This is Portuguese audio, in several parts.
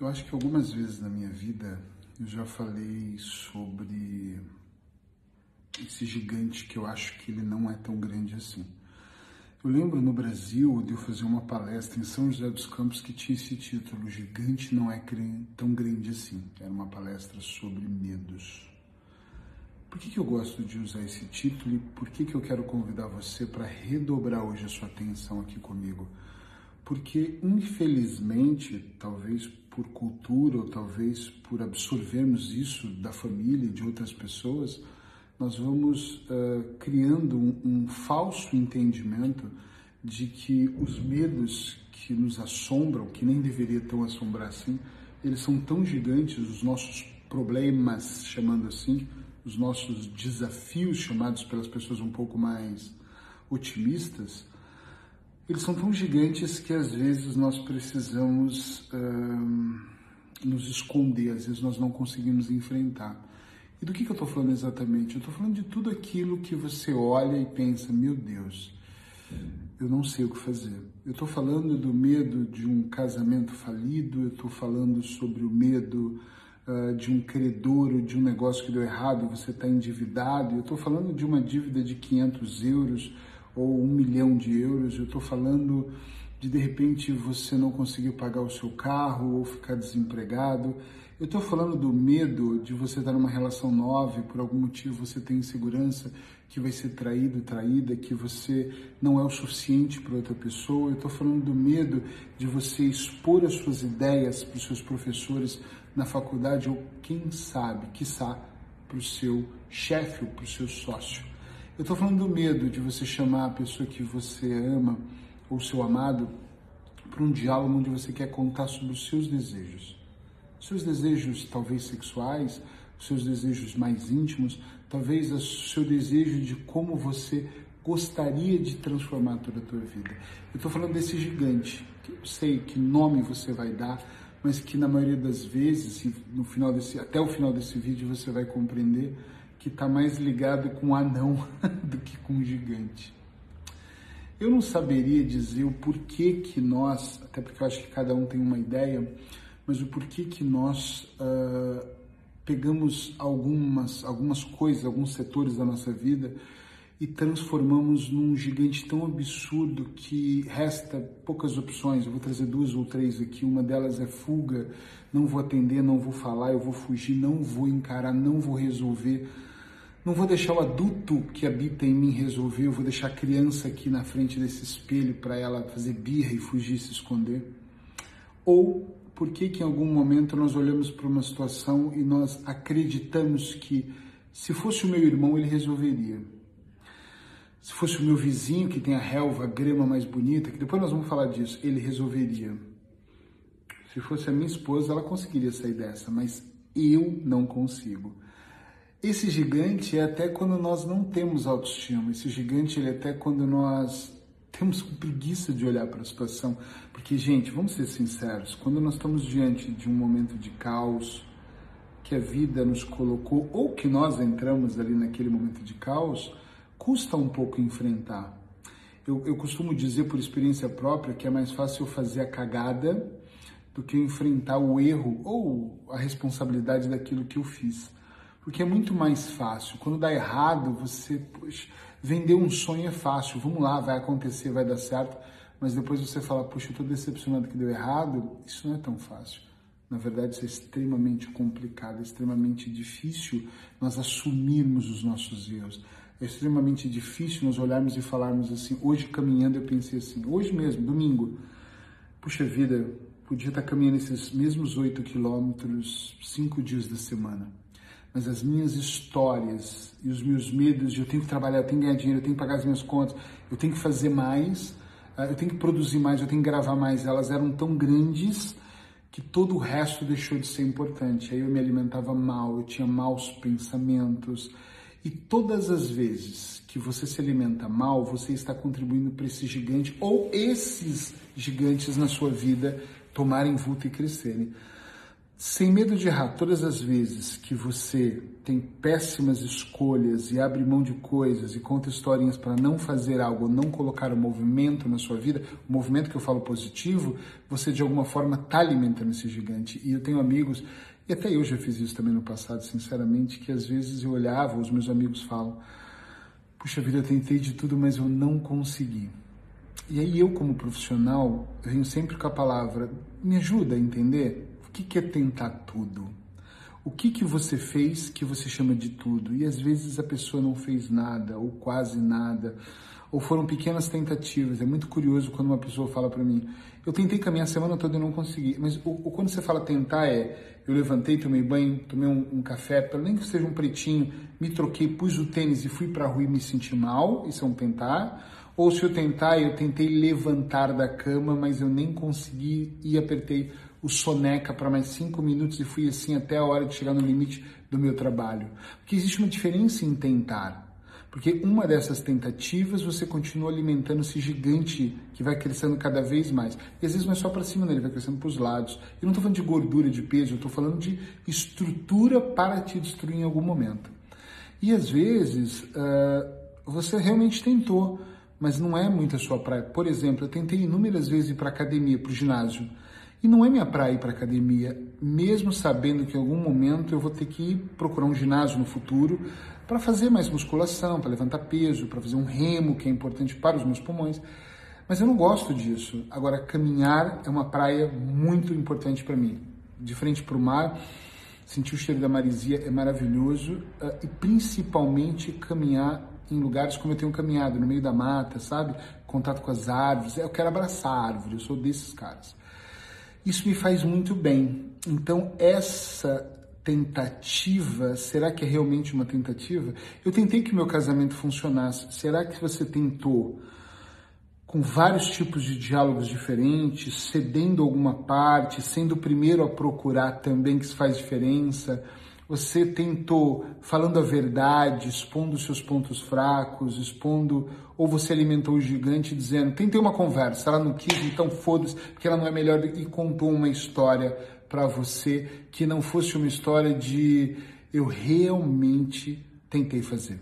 Eu acho que algumas vezes na minha vida eu já falei sobre esse gigante que eu acho que ele não é tão grande assim. Eu lembro no Brasil de eu fazer uma palestra em São José dos Campos que tinha esse título: Gigante não é tão grande assim. Era uma palestra sobre medos. Por que, que eu gosto de usar esse título e por que, que eu quero convidar você para redobrar hoje a sua atenção aqui comigo? Porque, infelizmente, talvez por cultura ou talvez por absorvermos isso da família e de outras pessoas, nós vamos uh, criando um, um falso entendimento de que os medos que nos assombram, que nem deveria tão assombrar assim, eles são tão gigantes, os nossos problemas, chamando assim, os nossos desafios, chamados pelas pessoas um pouco mais otimistas, eles são tão gigantes que às vezes nós precisamos nos esconder, às vezes nós não conseguimos enfrentar. E do que, que eu estou falando exatamente? Eu estou falando de tudo aquilo que você olha e pensa, meu Deus, eu não sei o que fazer. Eu estou falando do medo de um casamento falido, eu estou falando sobre o medo uh, de um credor, de um negócio que deu errado e você está endividado, eu estou falando de uma dívida de 500 euros ou um milhão de euros, eu estou falando de de repente você não conseguir pagar o seu carro ou ficar desempregado. Eu estou falando do medo de você estar numa relação nova e por algum motivo você tem insegurança que vai ser traído, traída, que você não é o suficiente para outra pessoa. Eu estou falando do medo de você expor as suas ideias para os seus professores na faculdade ou quem sabe, quiçá, para o seu chefe ou para o seu sócio. Eu estou falando do medo de você chamar a pessoa que você ama ou seu amado para um diálogo onde você quer contar sobre os seus desejos. Seus desejos, talvez sexuais, seus desejos mais íntimos, talvez o seu desejo de como você gostaria de transformar toda a tua vida. Eu estou falando desse gigante, que eu sei que nome você vai dar, mas que na maioria das vezes, no final desse, até o final desse vídeo, você vai compreender que está mais ligado com anão do que com gigante. Eu não saberia dizer o porquê que nós, até porque eu acho que cada um tem uma ideia, mas o porquê que nós uh, pegamos algumas, algumas coisas, alguns setores da nossa vida e transformamos num gigante tão absurdo que resta poucas opções. Eu vou trazer duas ou três aqui. Uma delas é fuga. Não vou atender, não vou falar, eu vou fugir, não vou encarar, não vou resolver não vou deixar o adulto que habita em mim resolver, eu vou deixar a criança aqui na frente desse espelho para ela fazer birra e fugir, se esconder. Ou por que que em algum momento nós olhamos para uma situação e nós acreditamos que se fosse o meu irmão ele resolveria. Se fosse o meu vizinho que tem a relva, a grama mais bonita, que depois nós vamos falar disso, ele resolveria. Se fosse a minha esposa, ela conseguiria sair dessa, mas eu não consigo. Esse gigante é até quando nós não temos autoestima. Esse gigante ele é até quando nós temos preguiça de olhar para a situação. Porque, gente, vamos ser sinceros, quando nós estamos diante de um momento de caos que a vida nos colocou, ou que nós entramos ali naquele momento de caos, custa um pouco enfrentar. Eu, eu costumo dizer por experiência própria que é mais fácil eu fazer a cagada do que enfrentar o erro ou a responsabilidade daquilo que eu fiz. Porque é muito mais fácil. Quando dá errado, você, poxa, vender um sonho é fácil. Vamos lá, vai acontecer, vai dar certo. Mas depois você fala, puxa, eu estou decepcionado que deu errado. Isso não é tão fácil. Na verdade, isso é extremamente complicado, é extremamente difícil nós assumirmos os nossos erros. É extremamente difícil nós olharmos e falarmos assim. Hoje, caminhando, eu pensei assim, hoje mesmo, domingo, puxa vida, podia estar caminhando esses mesmos oito quilômetros cinco dias da semana mas as minhas histórias e os meus medos de eu tenho que trabalhar, eu tenho que ganhar dinheiro, eu tenho que pagar as minhas contas, eu tenho que fazer mais, ah, eu tenho que produzir mais, eu tenho que gravar mais, elas eram tão grandes que todo o resto deixou de ser importante. Aí eu me alimentava mal, eu tinha maus pensamentos. E todas as vezes que você se alimenta mal, você está contribuindo para esse gigante ou esses gigantes na sua vida tomarem vulto e crescerem. Sem medo de errar, todas as vezes que você tem péssimas escolhas e abre mão de coisas e conta historinhas para não fazer algo, não colocar o um movimento na sua vida, o movimento que eu falo positivo, você de alguma forma está alimentando esse gigante. E eu tenho amigos, e até eu já fiz isso também no passado, sinceramente, que às vezes eu olhava, os meus amigos falam, puxa vida, eu tentei de tudo, mas eu não consegui. E aí eu, como profissional, venho sempre com a palavra, me ajuda a entender o que, que é tentar tudo? O que, que você fez que você chama de tudo? E às vezes a pessoa não fez nada, ou quase nada, ou foram pequenas tentativas. É muito curioso quando uma pessoa fala para mim: Eu tentei caminhar a semana toda e não consegui. Mas o, quando você fala tentar, é: Eu levantei, tomei banho, tomei um, um café, pelo nem que seja um pretinho, me troquei, pus o tênis e fui para a rua e me senti mal. Isso é um tentar. Ou se eu tentar, eu tentei levantar da cama, mas eu nem consegui e apertei o soneca para mais cinco minutos e fui assim até a hora de chegar no limite do meu trabalho. Porque existe uma diferença em tentar. Porque uma dessas tentativas você continua alimentando esse gigante que vai crescendo cada vez mais. E às vezes não é só para cima, né? ele vai crescendo para os lados. Eu não estou falando de gordura, de peso, eu estou falando de estrutura para te destruir em algum momento. E às vezes uh, você realmente tentou, mas não é muito a sua praia. Por exemplo, eu tentei inúmeras vezes ir para academia, para o ginásio. E não é minha praia ir para academia, mesmo sabendo que em algum momento eu vou ter que procurar um ginásio no futuro para fazer mais musculação, para levantar peso, para fazer um remo, que é importante para os meus pulmões. Mas eu não gosto disso. Agora, caminhar é uma praia muito importante para mim. De frente para o mar, sentir o cheiro da marisia é maravilhoso ah, e principalmente caminhar em lugares como eu tenho caminhado, no meio da mata, sabe? Contato com as árvores. Eu quero abraçar a árvore, eu sou desses caras. Isso me faz muito bem. Então, essa tentativa, será que é realmente uma tentativa? Eu tentei que meu casamento funcionasse. Será que você tentou com vários tipos de diálogos diferentes, cedendo alguma parte, sendo o primeiro a procurar também que isso faz diferença? Você tentou falando a verdade, expondo seus pontos fracos, expondo, ou você alimentou o gigante dizendo, tentei uma conversa, ela não quis, então foda-se, porque ela não é melhor e contou uma história para você que não fosse uma história de eu realmente tentei fazer.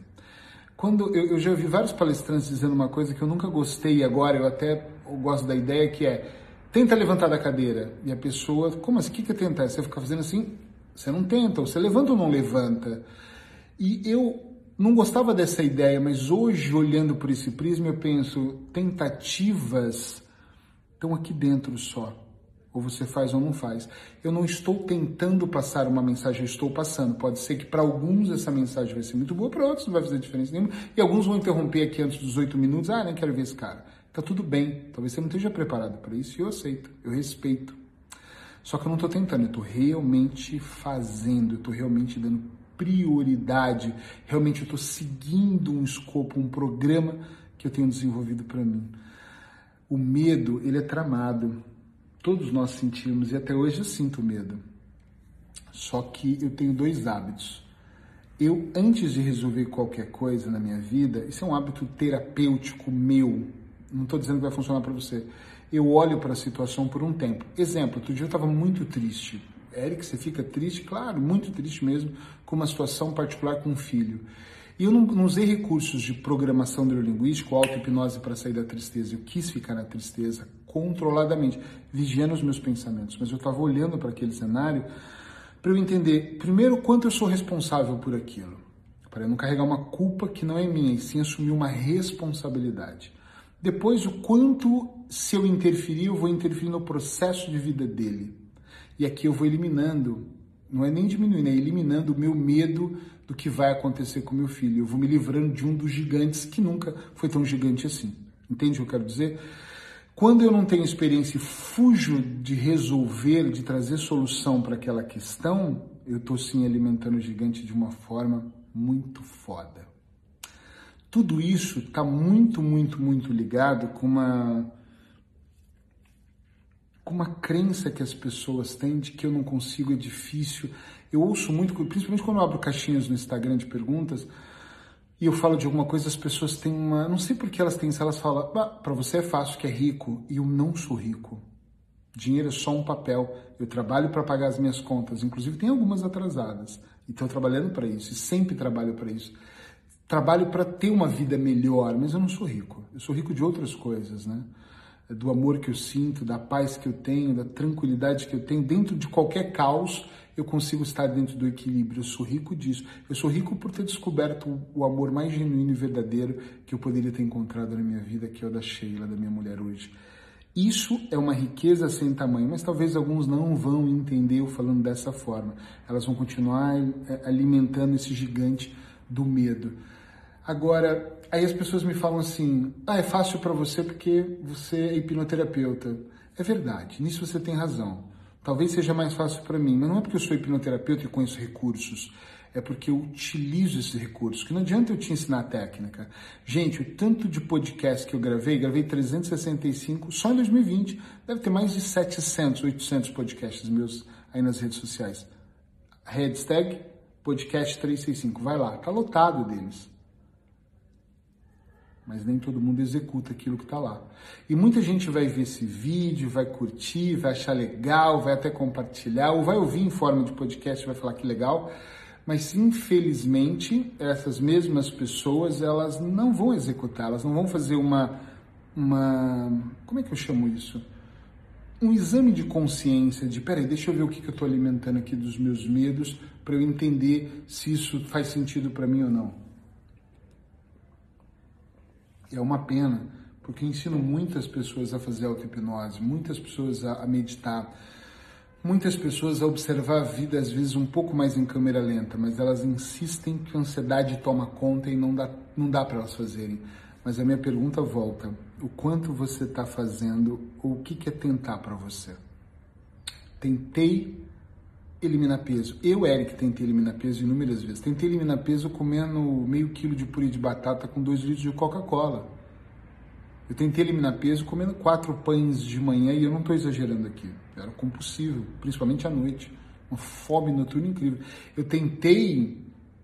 Quando eu, eu já vi vários palestrantes dizendo uma coisa que eu nunca gostei agora eu até eu gosto da ideia que é tenta levantar da cadeira e a pessoa, como assim? O que, que é tentar? Você fica fazendo assim, você não tenta, você levanta ou não levanta. E eu não gostava dessa ideia, mas hoje, olhando por esse prisma, eu penso: tentativas estão aqui dentro só. Ou você faz ou não faz. Eu não estou tentando passar uma mensagem, eu estou passando. Pode ser que para alguns essa mensagem vai ser muito boa, para outros não vai fazer diferença nenhuma. E alguns vão interromper aqui antes dos oito minutos. Ah, nem quero ver esse cara. Tá tudo bem. Talvez você não esteja preparado para isso e eu aceito, eu respeito. Só que eu não estou tentando, eu estou realmente fazendo, eu estou realmente dando prioridade, realmente eu estou seguindo um escopo, um programa que eu tenho desenvolvido para mim. O medo, ele é tramado. Todos nós sentimos e até hoje eu sinto medo. Só que eu tenho dois hábitos. Eu, antes de resolver qualquer coisa na minha vida, isso é um hábito terapêutico meu. Não estou dizendo que vai funcionar para você eu olho para a situação por um tempo. Exemplo, outro dia eu estava muito triste. Eric, você fica triste? Claro, muito triste mesmo, com uma situação particular com um filho. E eu não, não usei recursos de programação neurolinguística auto-hipnose para sair da tristeza. Eu quis ficar na tristeza controladamente, vigiando os meus pensamentos. Mas eu estava olhando para aquele cenário para eu entender, primeiro, quanto eu sou responsável por aquilo. Para eu não carregar uma culpa que não é minha, e sim assumir uma responsabilidade. Depois, o quanto, se eu interferir, eu vou interferir no processo de vida dele. E aqui eu vou eliminando, não é nem diminuindo, é eliminando o meu medo do que vai acontecer com meu filho. Eu vou me livrando de um dos gigantes que nunca foi tão gigante assim. Entende o que eu quero dizer? Quando eu não tenho experiência e fujo de resolver, de trazer solução para aquela questão, eu estou sim alimentando o gigante de uma forma muito foda. Tudo isso está muito, muito, muito ligado com uma com uma crença que as pessoas têm de que eu não consigo, é difícil. Eu ouço muito, principalmente quando eu abro caixinhas no Instagram de perguntas e eu falo de alguma coisa, as pessoas têm uma. Não sei por que elas têm isso, elas falam, para você é fácil que é rico, e eu não sou rico. Dinheiro é só um papel. Eu trabalho para pagar as minhas contas, inclusive tem algumas atrasadas. E estou trabalhando para isso, e sempre trabalho para isso. Trabalho para ter uma vida melhor, mas eu não sou rico. Eu sou rico de outras coisas, né? Do amor que eu sinto, da paz que eu tenho, da tranquilidade que eu tenho. Dentro de qualquer caos, eu consigo estar dentro do equilíbrio. Eu sou rico disso. Eu sou rico por ter descoberto o amor mais genuíno e verdadeiro que eu poderia ter encontrado na minha vida, que é o da Sheila, da minha mulher hoje. Isso é uma riqueza sem tamanho, mas talvez alguns não vão entender eu falando dessa forma. Elas vão continuar é, alimentando esse gigante do medo. Agora, aí as pessoas me falam assim: ah, é fácil para você porque você é hipnoterapeuta. É verdade, nisso você tem razão. Talvez seja mais fácil para mim, mas não é porque eu sou hipnoterapeuta e conheço recursos é porque eu utilizo esses recursos, que não adianta eu te ensinar a técnica. Gente, o tanto de podcast que eu gravei, gravei 365 só em 2020, deve ter mais de 700, 800 podcasts meus aí nas redes sociais. Hashtag podcast 365, vai lá, tá lotado deles. Mas nem todo mundo executa aquilo que está lá. E muita gente vai ver esse vídeo, vai curtir, vai achar legal, vai até compartilhar, ou vai ouvir em forma de podcast e vai falar que legal, mas infelizmente essas mesmas pessoas elas não vão executar, elas não vão fazer uma, uma como é que eu chamo isso? Um exame de consciência de, peraí, deixa eu ver o que, que eu estou alimentando aqui dos meus medos para eu entender se isso faz sentido para mim ou não. É uma pena, porque ensino muitas pessoas a fazer auto-hipnose, muitas pessoas a, a meditar, muitas pessoas a observar a vida às vezes um pouco mais em câmera lenta, mas elas insistem que a ansiedade toma conta e não dá, não dá para elas fazerem. Mas a minha pergunta volta: o quanto você está fazendo ou o que, que é tentar para você? Tentei eliminar peso. Eu, Eric, tentei eliminar peso inúmeras vezes. Tentei eliminar peso comendo meio quilo de purê de batata com dois litros de Coca-Cola. Eu tentei eliminar peso comendo quatro pães de manhã e eu não estou exagerando aqui. Era compulsivo, principalmente à noite. Uma fome noturna incrível. Eu tentei,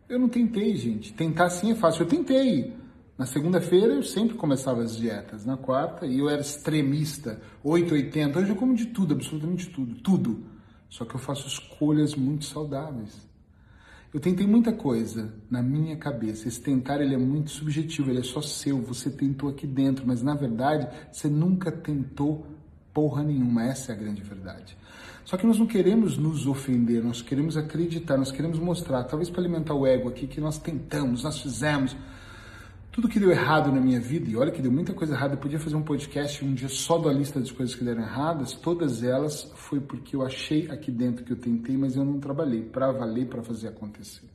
eu não tentei, gente. Tentar sim é fácil. Eu tentei. Na segunda-feira eu sempre começava as dietas. Na quarta, e eu era extremista, 880. Hoje eu como de tudo, absolutamente tudo. Tudo. Só que eu faço escolhas muito saudáveis. Eu tentei muita coisa na minha cabeça. Esse tentar ele é muito subjetivo, ele é só seu. Você tentou aqui dentro, mas na verdade você nunca tentou porra nenhuma. Essa é a grande verdade. Só que nós não queremos nos ofender, nós queremos acreditar, nós queremos mostrar, talvez para alimentar o ego aqui, que nós tentamos, nós fizemos. Tudo que deu errado na minha vida, e olha que deu muita coisa errada, eu podia fazer um podcast um dia só da lista das coisas que deram erradas, todas elas foi porque eu achei aqui dentro que eu tentei, mas eu não trabalhei para valer, para fazer acontecer.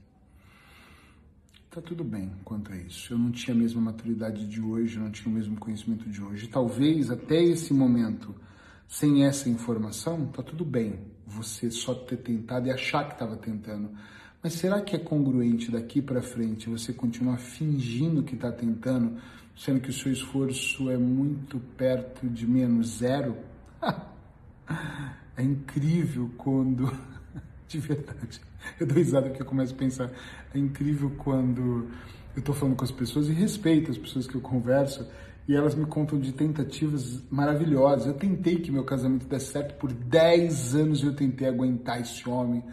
Tá tudo bem quanto a isso. Eu não tinha a mesma maturidade de hoje, não tinha o mesmo conhecimento de hoje. Talvez até esse momento, sem essa informação, tá tudo bem. Você só ter tentado e achar que estava tentando mas será que é congruente daqui para frente você continuar fingindo que está tentando, sendo que o seu esforço é muito perto de menos zero? é incrível quando. De verdade. Eu dou risada porque eu começo a pensar. É incrível quando eu estou falando com as pessoas e respeito as pessoas que eu converso e elas me contam de tentativas maravilhosas. Eu tentei que meu casamento desse certo por 10 anos e eu tentei aguentar esse homem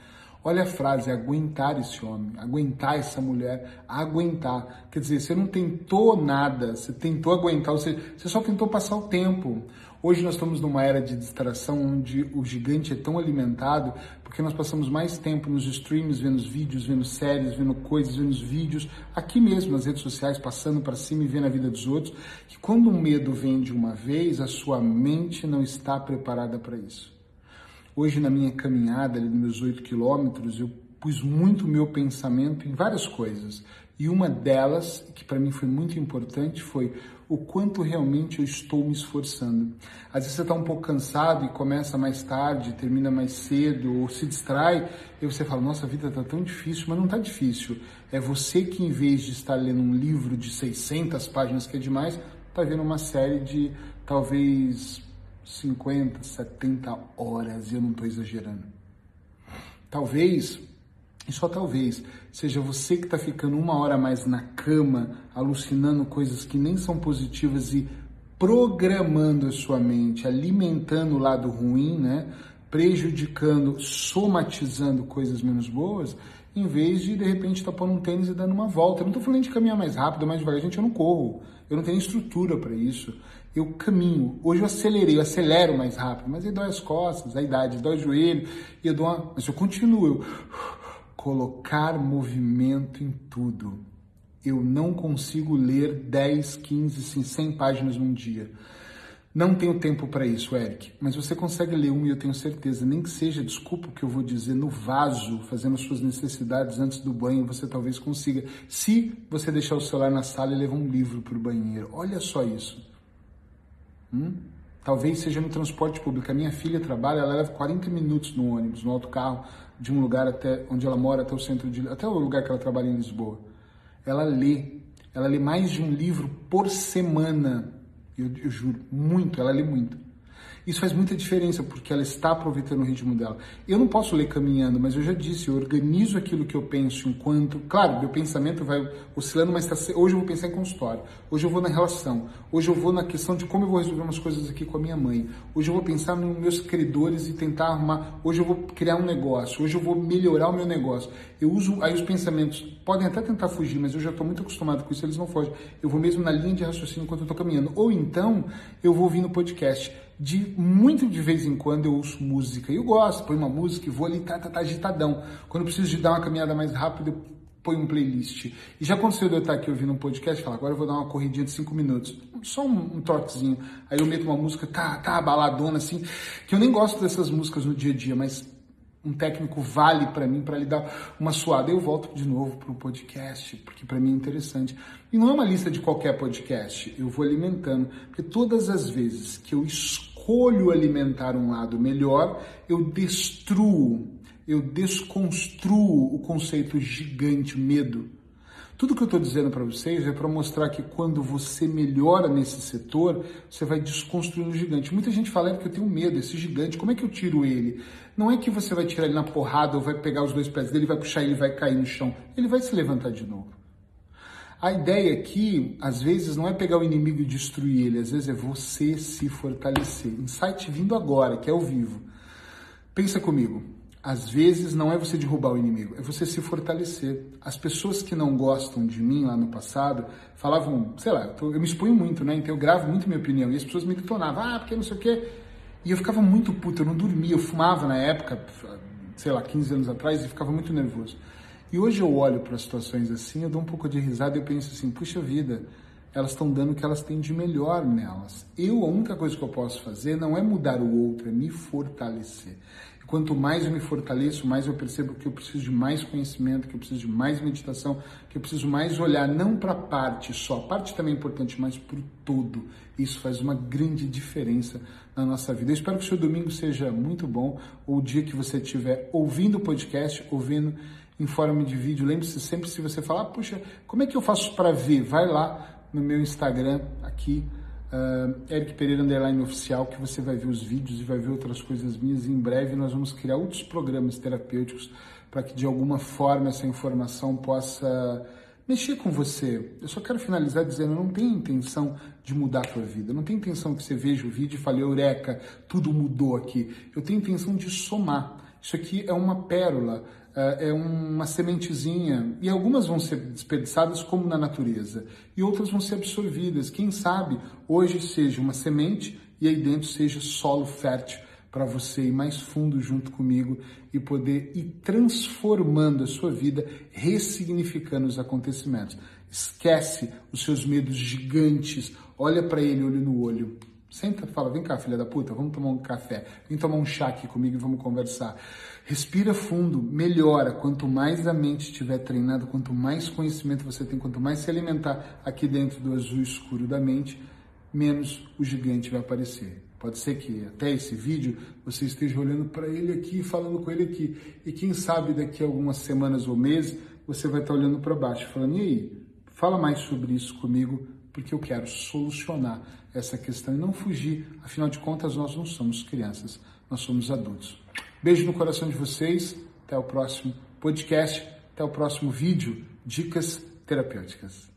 Olha a frase, aguentar esse homem, aguentar essa mulher, aguentar. Quer dizer, você não tentou nada, você tentou aguentar, você, você só tentou passar o tempo. Hoje nós estamos numa era de distração onde o gigante é tão alimentado porque nós passamos mais tempo nos streams, vendo vídeos, vendo séries, vendo coisas, vendo vídeos, aqui mesmo nas redes sociais, passando para cima e vendo a vida dos outros, que quando o medo vem de uma vez, a sua mente não está preparada para isso. Hoje, na minha caminhada, ali, nos meus oito quilômetros, eu pus muito meu pensamento em várias coisas. E uma delas, que para mim foi muito importante, foi o quanto realmente eu estou me esforçando. Às vezes você está um pouco cansado e começa mais tarde, termina mais cedo, ou se distrai, e você fala, nossa, a vida está tão difícil, mas não está difícil. É você que, em vez de estar lendo um livro de 600 páginas, que é demais, está vendo uma série de talvez 50, 70 horas, e eu não estou exagerando. Talvez, e só talvez, seja você que está ficando uma hora mais na cama, alucinando coisas que nem são positivas e programando a sua mente, alimentando o lado ruim, né? prejudicando, somatizando coisas menos boas, em vez de de repente estar tá pondo um tênis e dando uma volta. Eu não estou falando de caminhar mais rápido, mais devagar, gente, eu não corro, eu não tenho estrutura para isso. Eu caminho. Hoje eu acelerei, eu acelero mais rápido, mas aí dói as costas, a idade, dói o joelho, e eu dou uma... mas eu continuo. Eu... Colocar movimento em tudo. Eu não consigo ler 10, 15, 100 páginas num dia. Não tenho tempo para isso, Eric, mas você consegue ler uma e eu tenho certeza, nem que seja, desculpa o que eu vou dizer, no vaso, fazendo suas necessidades antes do banho, você talvez consiga. Se você deixar o celular na sala e levar um livro para o banheiro, olha só isso. Hum? Talvez seja no transporte público. A minha filha trabalha, ela leva 40 minutos no ônibus, no autocarro, de um lugar até onde ela mora, até o centro de, até o lugar que ela trabalha em Lisboa. Ela lê, ela lê mais de um livro por semana eu, eu juro, muito, ela lê muito. Isso faz muita diferença porque ela está aproveitando o ritmo dela. Eu não posso ler caminhando, mas eu já disse, eu organizo aquilo que eu penso enquanto. Claro, meu pensamento vai oscilando, mas tá, hoje eu vou pensar em consultório, hoje eu vou na relação, hoje eu vou na questão de como eu vou resolver umas coisas aqui com a minha mãe, hoje eu vou pensar nos meus credores e tentar arrumar, hoje eu vou criar um negócio, hoje eu vou melhorar o meu negócio. Eu uso aí os pensamentos, podem até tentar fugir, mas eu já estou muito acostumado com isso, eles não fogem. Eu vou mesmo na linha de raciocínio enquanto eu estou caminhando. Ou então eu vou ouvir no podcast de muito de vez em quando eu ouço música. Eu gosto, põe uma música e vou ali, tá, tá, tá agitadão. Quando eu preciso de dar uma caminhada mais rápida, eu ponho um playlist. E já aconteceu de eu estar aqui ouvindo um podcast e falar, agora eu vou dar uma corridinha de cinco minutos. Só um, um. Aí eu meto uma música, tá, tá, baladona, assim, que eu nem gosto dessas músicas no dia a dia, mas um técnico vale para mim para lhe dar uma suada. Eu volto de novo para o podcast, porque para mim é interessante. E não é uma lista de qualquer podcast, eu vou alimentando, porque todas as vezes que eu escolho alimentar um lado melhor, eu destruo, eu desconstruo o conceito gigante medo tudo que eu estou dizendo para vocês é para mostrar que quando você melhora nesse setor, você vai desconstruindo o gigante. Muita gente fala, é porque eu tenho medo, esse gigante, como é que eu tiro ele? Não é que você vai tirar ele na porrada ou vai pegar os dois pés dele, vai puxar ele vai cair no chão. Ele vai se levantar de novo. A ideia aqui, às vezes, não é pegar o inimigo e destruir ele, às vezes é você se fortalecer. Insight vindo agora, que é ao vivo. Pensa comigo. Às vezes não é você derrubar o inimigo, é você se fortalecer. As pessoas que não gostam de mim lá no passado falavam, sei lá, eu me exponho muito, né? Então eu gravo muito minha opinião. E as pessoas me detonavam, ah, porque não sei o quê. E eu ficava muito puto, eu não dormia, eu fumava na época, sei lá, 15 anos atrás, e ficava muito nervoso. E hoje eu olho para situações assim, eu dou um pouco de risada e eu penso assim, puxa vida, elas estão dando o que elas têm de melhor nelas. Eu, a única coisa que eu posso fazer não é mudar o outro, é me fortalecer. Quanto mais eu me fortaleço, mais eu percebo que eu preciso de mais conhecimento, que eu preciso de mais meditação, que eu preciso mais olhar não para a parte só, a parte também é importante, mas para o todo. Isso faz uma grande diferença na nossa vida. Eu espero que o seu domingo seja muito bom, ou o dia que você estiver ouvindo o podcast, ouvindo em forma de vídeo. Lembre-se sempre, se você falar, puxa, como é que eu faço para ver? Vai lá no meu Instagram, aqui, uh, Eric Pereira Underline Oficial, que você vai ver os vídeos e vai ver outras coisas minhas. Em breve nós vamos criar outros programas terapêuticos para que de alguma forma essa informação possa mexer com você. Eu só quero finalizar dizendo, não tenho intenção de mudar a tua vida. Não tenho intenção que você veja o vídeo e fale, eureka, tudo mudou aqui. Eu tenho intenção de somar. Isso aqui é uma pérola, é, é uma sementezinha, e algumas vão ser desperdiçadas como na natureza, e outras vão ser absorvidas. Quem sabe hoje seja uma semente e aí dentro seja solo fértil para você ir mais fundo junto comigo e poder ir transformando a sua vida, ressignificando os acontecimentos. Esquece os seus medos gigantes, olha para ele olho no olho. Senta, fala, vem cá, filha da puta, vamos tomar um café, vem tomar um chá aqui comigo e vamos conversar. Respira fundo, melhora. Quanto mais a mente estiver treinada, quanto mais conhecimento você tem, quanto mais se alimentar aqui dentro do azul escuro da mente, menos o gigante vai aparecer. Pode ser que até esse vídeo você esteja olhando para ele aqui, falando com ele aqui. E quem sabe daqui a algumas semanas ou meses você vai estar olhando para baixo, falando: e aí, fala mais sobre isso comigo, porque eu quero solucionar essa questão e não fugir. Afinal de contas, nós não somos crianças, nós somos adultos. Beijo no coração de vocês. Até o próximo podcast. Até o próximo vídeo. Dicas terapêuticas.